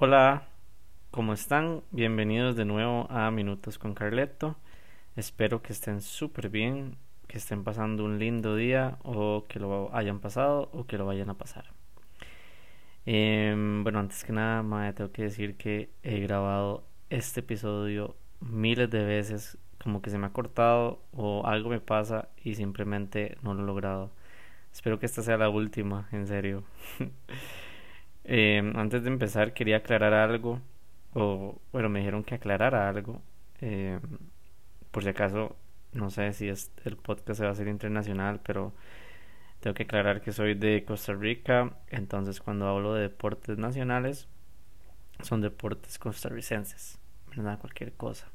Hola, ¿cómo están? Bienvenidos de nuevo a Minutos con Carleto. Espero que estén súper bien, que estén pasando un lindo día o que lo hayan pasado o que lo vayan a pasar. Em, bueno, antes que nada, madre, tengo que decir que he grabado este episodio miles de veces, como que se me ha cortado o algo me pasa y simplemente no lo he logrado. Espero que esta sea la última, en serio. Em, antes de empezar, quería aclarar algo, o bueno, me dijeron que aclarara algo. Em, por si acaso, no sé si es, el podcast se va a hacer internacional, pero tengo que aclarar que soy de Costa Rica, entonces cuando hablo de deportes nacionales, son deportes costarricenses, ¿verdad? Cualquier cosa.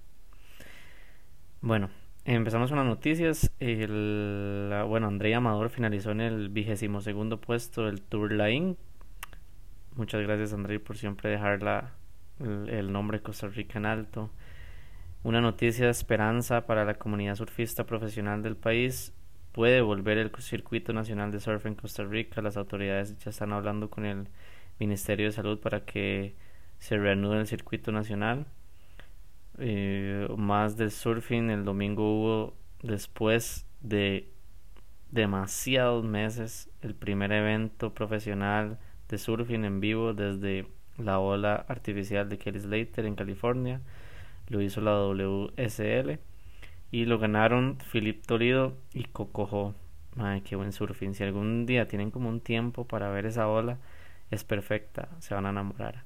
Bueno, empezamos con las noticias. Bueno, Andrea Amador finalizó en el vigésimo segundo puesto del Tour Line. Muchas gracias, André, por siempre dejar la, el, nombre Costa Rica en alto. Una noticia de esperanza para la comunidad surfista profesional del país puede volver el Circuito Nacional de Surf en Costa Rica. Las autoridades ya están hablando con el Ministerio de Salud para que se reanude el circuito nacional. Eh, más del surfing el domingo hubo después de demasiados meses el primer evento profesional de surfing en vivo desde la ola artificial de Kelly Slater en California. Lo hizo la WSL y lo ganaron Philip Toledo y Cocojo. Ay, qué buen surfing. Si algún día tienen como un tiempo para ver esa ola, es perfecta. Se van a enamorar.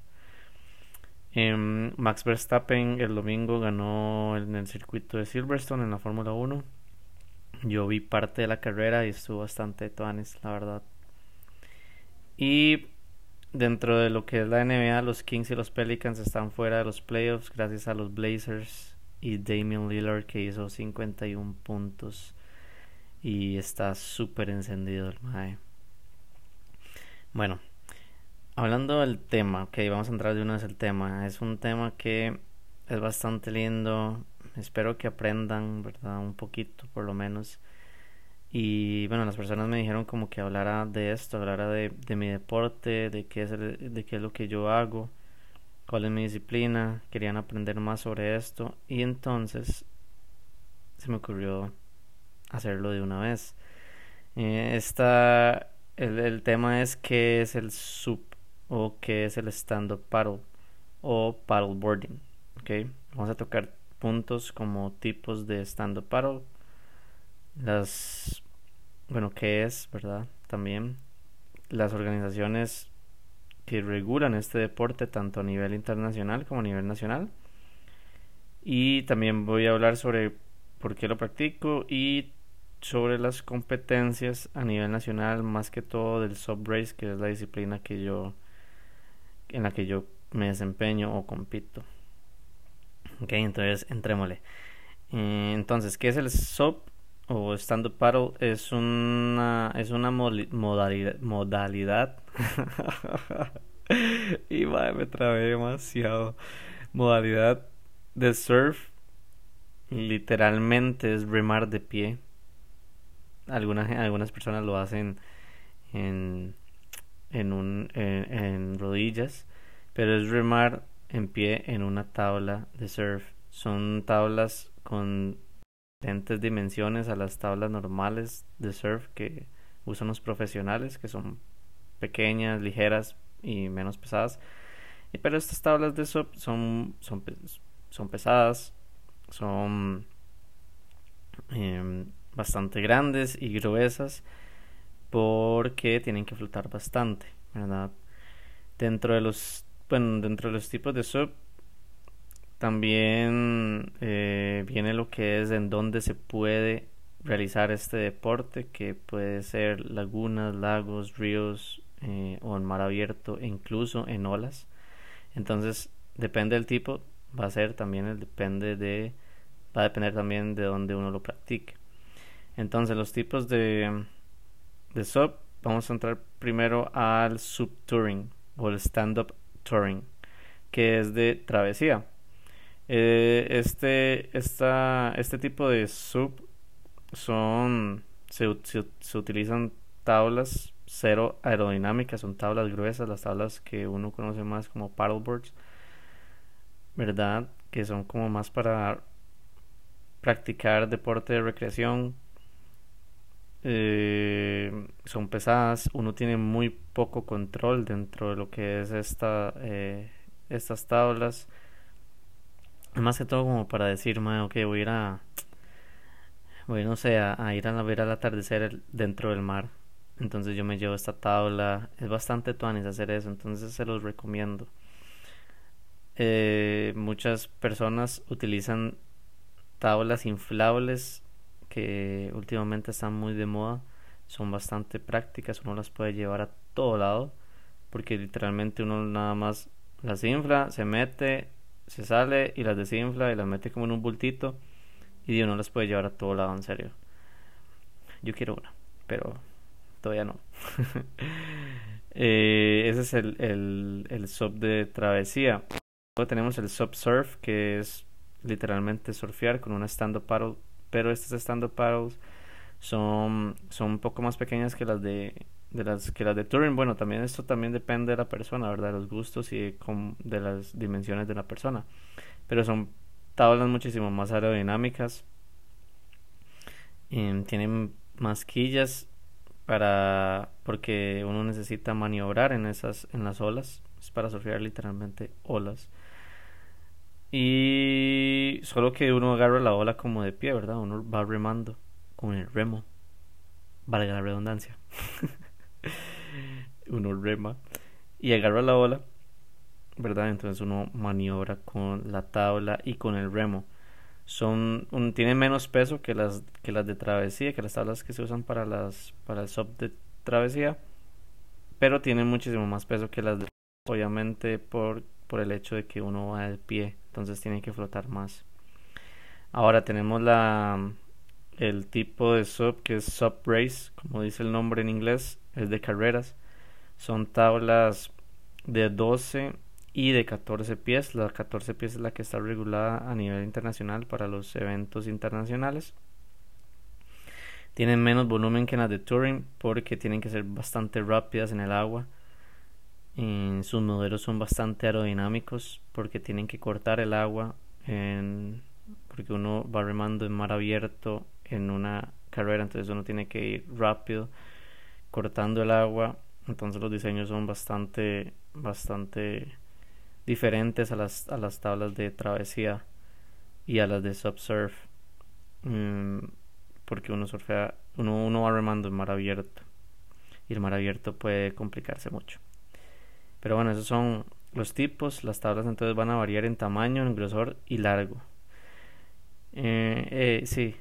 Em, Max Verstappen el domingo ganó en el circuito de Silverstone en la Fórmula 1. Yo vi parte de la carrera y estuvo bastante tuanes, la verdad. Y dentro de lo que es la NBA, los Kings y los Pelicans están fuera de los playoffs gracias a los Blazers y Damian Lillard que hizo 51 puntos y está súper encendido el mae. Bueno, hablando del tema, ok, vamos a entrar de una vez al tema. Es un tema que es bastante lindo. Espero que aprendan, ¿verdad? Un poquito por lo menos. Y bueno, las personas me dijeron como que hablara de esto, hablara de, de mi deporte, de qué, es de qué es lo que yo hago cuál es mi disciplina, querían aprender más sobre esto y entonces se me ocurrió hacerlo de una vez. Eh, esta, el, el, tema es qué es el sub o qué es el stand-up paddle o paddleboarding. ¿okay? Vamos a tocar puntos como tipos de stand-up paddle, las, bueno, qué es, ¿verdad? También las organizaciones que regulan este deporte tanto a nivel internacional como a nivel nacional. Y también voy a hablar sobre por qué lo practico y sobre las competencias a nivel nacional, más que todo del sub race, que es la disciplina que yo en la que yo me desempeño o compito. Ok, entonces entrémosle. Eh, entonces, ¿qué es el sub o stand-up paddle? Es una, es una modalidad, modalidad y madre, me trabé demasiado. Modalidad de surf literalmente es remar de pie. Algunas, algunas personas lo hacen en, en, un, en, en rodillas, pero es remar en pie en una tabla de surf. Son tablas con diferentes dimensiones a las tablas normales de surf que usan los profesionales, que son pequeñas, ligeras y menos pesadas. Pero estas tablas de SOP son, son, son pesadas, son eh, bastante grandes y gruesas porque tienen que flotar bastante, ¿verdad? Dentro de los, bueno, dentro de los tipos de SOP también eh, viene lo que es en donde se puede realizar este deporte, que puede ser lagunas, lagos, ríos, eh, o en mar abierto e incluso en olas. Entonces, depende del tipo, va a ser también el depende de va a depender también de donde uno lo practique. Entonces, los tipos de de sub, vamos a entrar primero al sub touring o el stand up touring, que es de travesía. Eh, este, esta, este tipo de sub son se, se, utilizan tablas cero aerodinámicas, son tablas gruesas, las tablas que uno conoce más como paddleboards, ¿verdad? Que son como más para practicar deporte de recreación. Eh, son pesadas, uno tiene muy poco control dentro de lo que es esta, eh, estas tablas. Más que todo como para decir, ok, voy a ir a, voy no sé, a, ir a ver al atardecer dentro del mar. Entonces yo me llevo esta tabla. Es bastante tuanis hacer eso, entonces se los recomiendo. Eh, muchas personas utilizan tablas inflables que últimamente están muy de moda. Son bastante prácticas, uno las puede llevar a todo lado porque literalmente uno nada más las infla, se mete, se sale y las desinfla y las mete como en un bultito y uno las puede llevar a todo lado en serio. Yo quiero una, pero todavía no. Eh, ese es el, el, el sub de travesía. Luego tenemos el sub surf, que es literalmente surfear con una stand-up paddle, pero estas stand-up paddles son, son un poco más pequeñas que las de, de las que las de touring. Bueno, también esto también depende de la persona, ¿verdad? De los gustos y de las dimensiones de la persona. Pero son tablas muchísimo más aerodinámicas. Y tienen masquillas para porque uno necesita maniobrar en esas en las olas es para surfear literalmente olas y solo que uno agarra la ola como de pie verdad uno va remando con el remo valga la redundancia uno rema y agarra la ola verdad entonces uno maniobra con la tabla y con el remo. Son un, tienen menos peso que las que las de travesía que las tablas que se usan para las para el sub de travesía pero tienen muchísimo más peso que las de obviamente por por el hecho de que uno va de pie entonces tiene que flotar más. Ahora tenemos la el tipo de sub que es sub race como dice el nombre en inglés es de carreras son tablas de 12 y de 14 pies. La 14 pies es la que está regulada a nivel internacional para los eventos internacionales. Tienen menos volumen que las de Touring porque tienen que ser bastante rápidas en el agua. Sus modelos son bastante aerodinámicos porque tienen que cortar el agua porque uno va remando en mar abierto en una carrera, entonces uno tiene que ir rápido cortando el agua. Entonces los diseños son bastante bastante diferentes a las, a las tablas de travesía y a las de subsurf. Mm, porque uno surfea, uno, uno va remando en mar abierto. Y el mar abierto puede complicarse mucho. Pero bueno, esos son los tipos. Las tablas entonces van a variar en tamaño, en grosor y largo. Eh, eh, sí,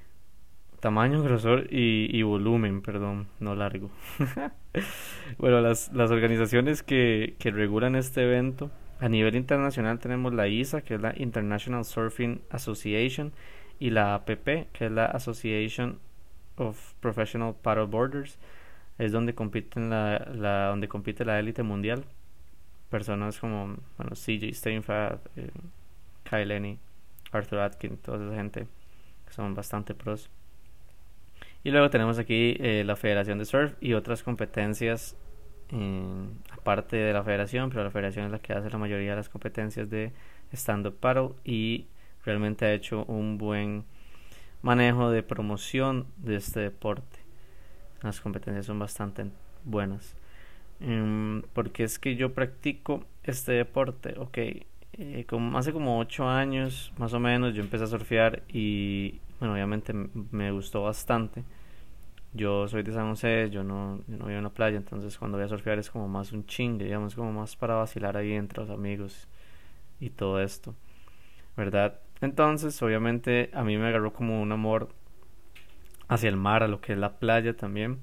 tamaño, grosor y, y, volumen, perdón, no largo. bueno, las, las organizaciones que, que regulan este evento a nivel internacional tenemos la ISA, que es la International Surfing Association, y la APP, que es la Association of Professional Paddleboarders. Es donde compiten la, la donde compite la élite mundial. Personas como bueno, CJ Steinfeld, eh, Kyle Lenny, Arthur Atkin, toda esa gente que son bastante pros. Y luego tenemos aquí eh, la Federación de Surf y otras competencias aparte de la federación, pero la federación es la que hace la mayoría de las competencias de stand-up paddle y realmente ha hecho un buen manejo de promoción de este deporte. Las competencias son bastante buenas. Um, porque es que yo practico este deporte, ok. Eh, como, hace como 8 años más o menos yo empecé a surfear y bueno obviamente me gustó bastante yo soy de San José, yo no, yo no vivo en la playa, entonces cuando voy a surfear es como más un chingue, digamos, como más para vacilar ahí entre los amigos y todo esto, ¿verdad? Entonces, obviamente, a mí me agarró como un amor hacia el mar, a lo que es la playa también.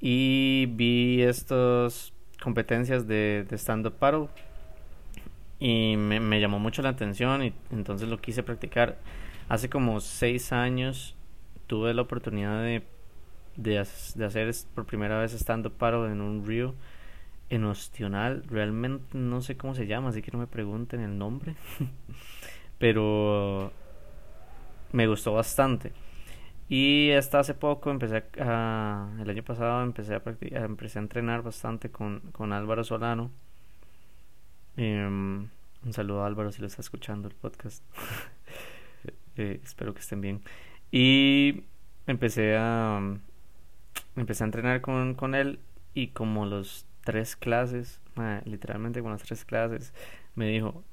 Y vi estas competencias de, de stand-up paddle y me, me llamó mucho la atención y entonces lo quise practicar. Hace como seis años tuve la oportunidad de de, hacer por primera vez estando paro en un río en Ostional. Realmente no sé cómo se llama, así que no me pregunten el nombre. Pero me gustó bastante. Y hasta hace poco, empecé a, el año pasado empecé a, practicar, empecé a entrenar bastante con, con Álvaro Solano. Em, un saludo a Álvaro si lo está escuchando el podcast. Eh, espero que estén bien. Y empecé a empecé a entrenar con, con él y como los tres clases, literalmente con las tres clases, me dijo,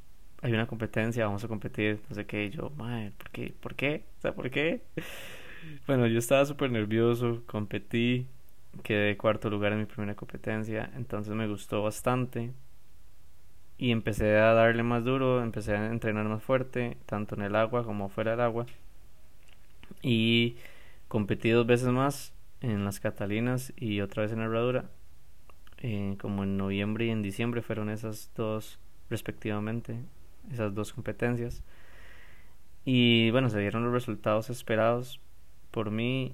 hay una competencia, vamos a competir, no sé qué, yo, madre, ¿por qué? ¿Por qué? ¿por qué? Bueno, yo estaba súper nervioso, competí, quedé cuarto lugar en mi primera competencia, entonces me gustó bastante y empecé a darle más duro, empecé a entrenar más fuerte, tanto en el agua como fuera del agua y competí dos veces más en las Catalinas y otra vez en Herradura, eh, como en noviembre y en diciembre fueron esas dos respectivamente, esas dos competencias. Y bueno, se dieron los resultados esperados por mí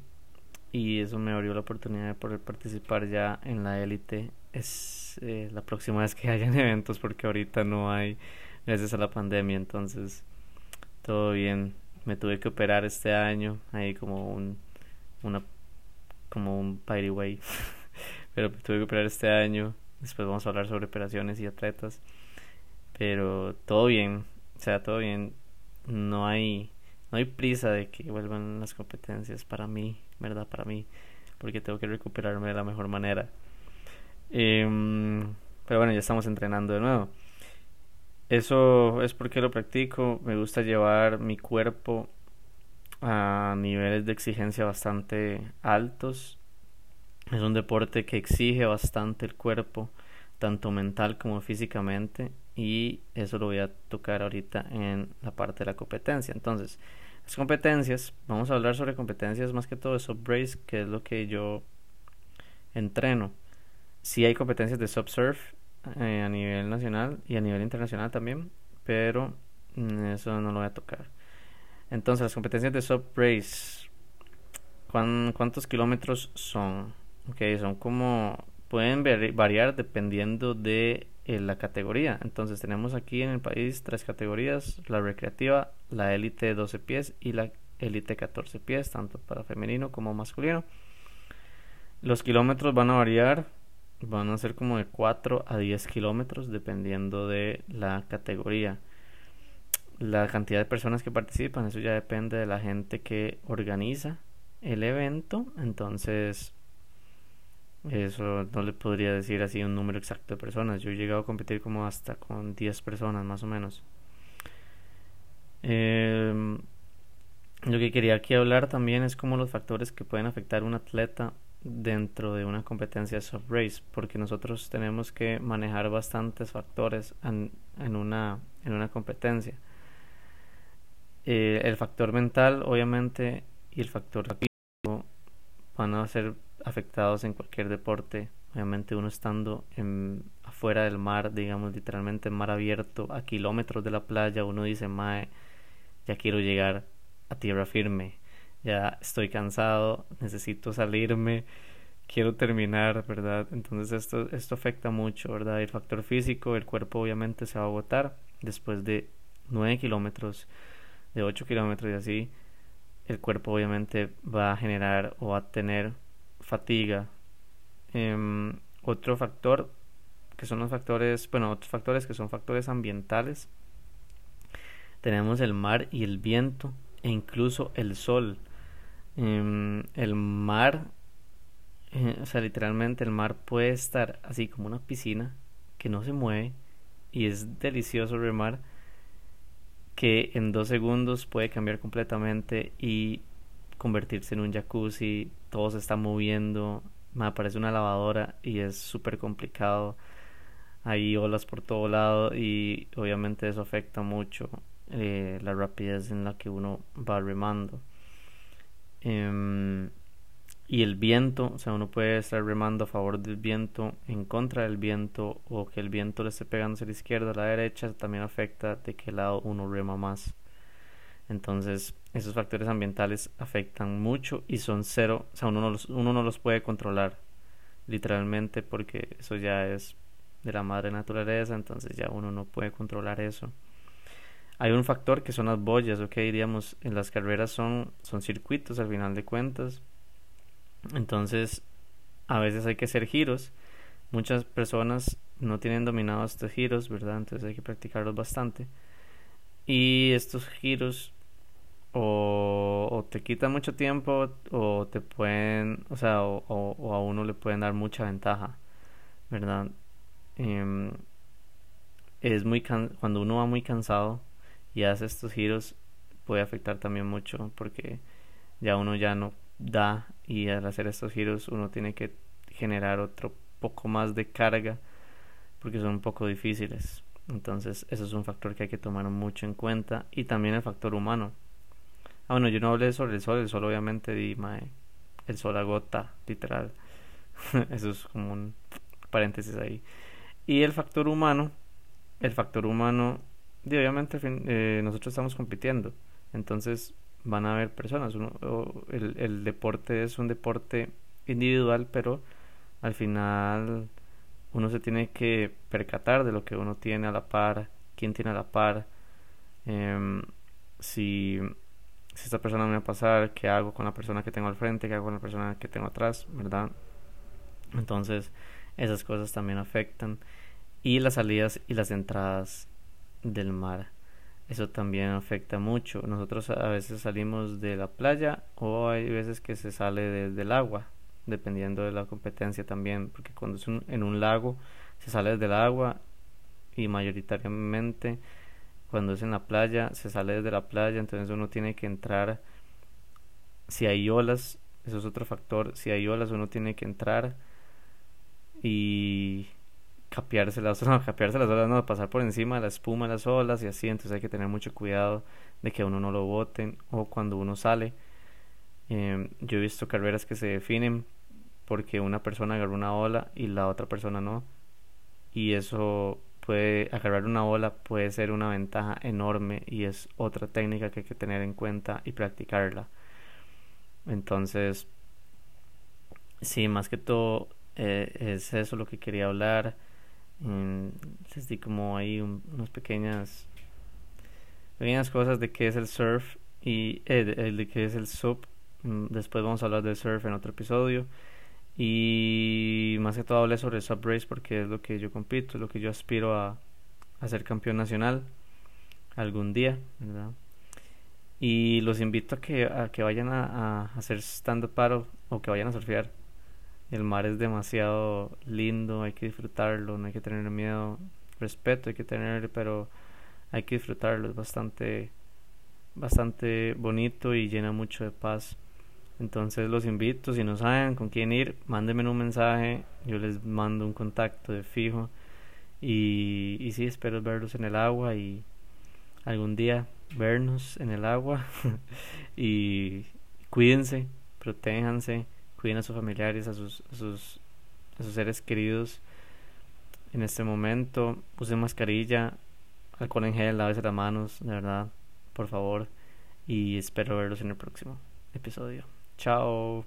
y eso me abrió la oportunidad de poder participar ya en la élite. Es eh, la próxima vez que hayan eventos porque ahorita no hay gracias a la pandemia, entonces todo bien. Me tuve que operar este año, ahí como un una como un way pero me tuve que operar este año. Después vamos a hablar sobre operaciones y atletas. Pero todo bien, o sea, todo bien. No hay no hay prisa de que vuelvan las competencias para mí, ¿verdad? Para mí, porque tengo que recuperarme de la mejor manera. Em, pero bueno, ya estamos entrenando de nuevo. Eso es porque lo practico. Me gusta llevar mi cuerpo a niveles de exigencia bastante altos. Es un deporte que exige bastante el cuerpo, tanto mental como físicamente y eso lo voy a tocar ahorita en la parte de la competencia. Entonces, las competencias, vamos a hablar sobre competencias más que todo de subbrace, que es lo que yo entreno. Sí hay competencias de subsurf eh, a nivel nacional y a nivel internacional también, pero mm, eso no lo voy a tocar. Entonces, las competencias de subbrace, ¿cuántos kilómetros son? Ok, son como pueden variar dependiendo de eh, la categoría. Entonces tenemos aquí en el país tres categorías, la recreativa, la élite 12 pies y la élite 14 pies, tanto para femenino como masculino. Los kilómetros van a variar, van a ser como de 4 a 10 kilómetros dependiendo de la categoría. La cantidad de personas que participan, eso ya depende de la gente que organiza el evento. Entonces eso no le podría decir así un número exacto de personas. Yo he llegado a competir como hasta con 10 personas más o menos. Em, lo que quería aquí hablar también es como los factores que pueden afectar a un atleta dentro de una competencia soft race, porque nosotros tenemos que manejar bastantes factores en, una, en una competencia. Eh, el factor mental, obviamente, y el factor físico van a ser afectados en cualquier deporte. Obviamente uno estando en, afuera del mar, digamos literalmente en mar abierto, a kilómetros de la playa, uno dice, Mae, ya quiero llegar a tierra firme, ya estoy cansado, necesito salirme, quiero terminar, ¿verdad? Entonces esto, esto afecta mucho, ¿verdad? El factor físico, el cuerpo obviamente se va a agotar después de 9 kilómetros, de 8 kilómetros y así, el cuerpo obviamente va a generar o va a tener fatiga. Em, otro factor que son los factores, bueno, otros factores que son factores ambientales. Tenemos el mar y el viento e incluso el sol. Em, el mar, eh, o sea, literalmente el mar puede estar así como una piscina que no se mueve y es delicioso remar que en dos segundos puede cambiar completamente y convertirse en un jacuzzi, todo se está moviendo, me aparece una lavadora y es súper complicado. Hay olas por todo lado y obviamente eso afecta mucho eh, la rapidez en la que uno va remando. Em, y el viento, o sea, uno puede estar remando a favor del viento, en contra del viento, o que el viento le esté pegando a la izquierda, a la derecha, también afecta de qué lado uno rema más. Entonces, esos factores ambientales afectan mucho y son cero, o sea, uno no los, uno no los puede controlar literalmente porque eso ya es de la madre naturaleza, entonces ya uno no puede controlar eso. hay un factor que son las boyas, ok, digamos, en las carreras son, son circuitos al final de cuentas. Entonces, a veces hay que hacer giros. Muchas personas no tienen dominados estos giros, ¿verdad? Entonces hay que practicarlos bastante. Y estos giros o, te quitan mucho tiempo o te pueden, o sea, o, a uno le pueden dar mucha ventaja, ¿verdad? Em, es muy cuando uno va muy cansado y hace estos giros puede afectar también mucho porque ya uno ya no da y al hacer estos giros uno tiene que generar otro poco más de carga porque son un poco difíciles. Entonces, eso es un factor que hay que tomar mucho en cuenta y también el factor humano. Ah, bueno, yo no hablé sobre el sol, el sol obviamente di, el sol agota, literal. eso es como un paréntesis ahí. Y el factor humano, el factor humano, y obviamente eh, nosotros estamos compitiendo, entonces van a haber personas. Uno, el, el deporte es un deporte individual, pero al final uno se tiene que percatar de lo que uno tiene a la par, quién tiene a la par, em, si, si esta persona me va a pasar, qué hago con la persona que tengo al frente, qué hago con la persona que tengo atrás, ¿verdad? Entonces, esas cosas también afectan. Y las salidas y las entradas del mar. Eso también afecta mucho. Nosotros a veces salimos de la playa o hay veces que se sale desde el agua dependiendo de la competencia también, porque cuando es en un lago se sale desde el agua y mayoritariamente cuando es en la playa se sale desde la playa, entonces uno tiene que entrar, si hay olas, eso es otro factor, si hay olas uno tiene que entrar y capearse las no, capearse las olas, no, pasar por encima de la espuma de las olas y así, entonces hay que tener mucho cuidado de que uno no lo boten o cuando uno sale. Eh, yo he visto carreras que se definen porque una persona agarró una ola y la otra persona no. Y eso puede, agarrar una ola puede ser una ventaja enorme y es otra técnica que hay que tener en cuenta y practicarla. Entonces, sí, más que todo eh, es eso lo que quería hablar. Les di como ahí unas pequeñas pequeñas cosas de qué es el surf y eh, de qué es el sub. Mm, después vamos a hablar del surf en otro episodio. Y más que todo hablé sobre el sub race porque es lo que yo compito, es lo que yo aspiro a, a ser campeón nacional algún día. Y los invito a que, a que vayan a, a hacer stand-up paddle o que vayan a surfear. El mar es demasiado lindo, hay que disfrutarlo, no hay que tener miedo, respeto hay que tener, pero hay que disfrutarlo, es bastante, bastante bonito y llena mucho de paz. Entonces los invito, si no saben con quién ir, mándenme un mensaje, yo les mando un contacto de fijo y, y sí, espero verlos en el agua y algún día vernos en el agua y cuídense, protéjanse, cuiden a sus familiares, a sus, sus, seres queridos en este momento, usen mascarilla, alcohol en gel, lávese las manos, de verdad, por favor, y espero verlos en el próximo episodio. Ciao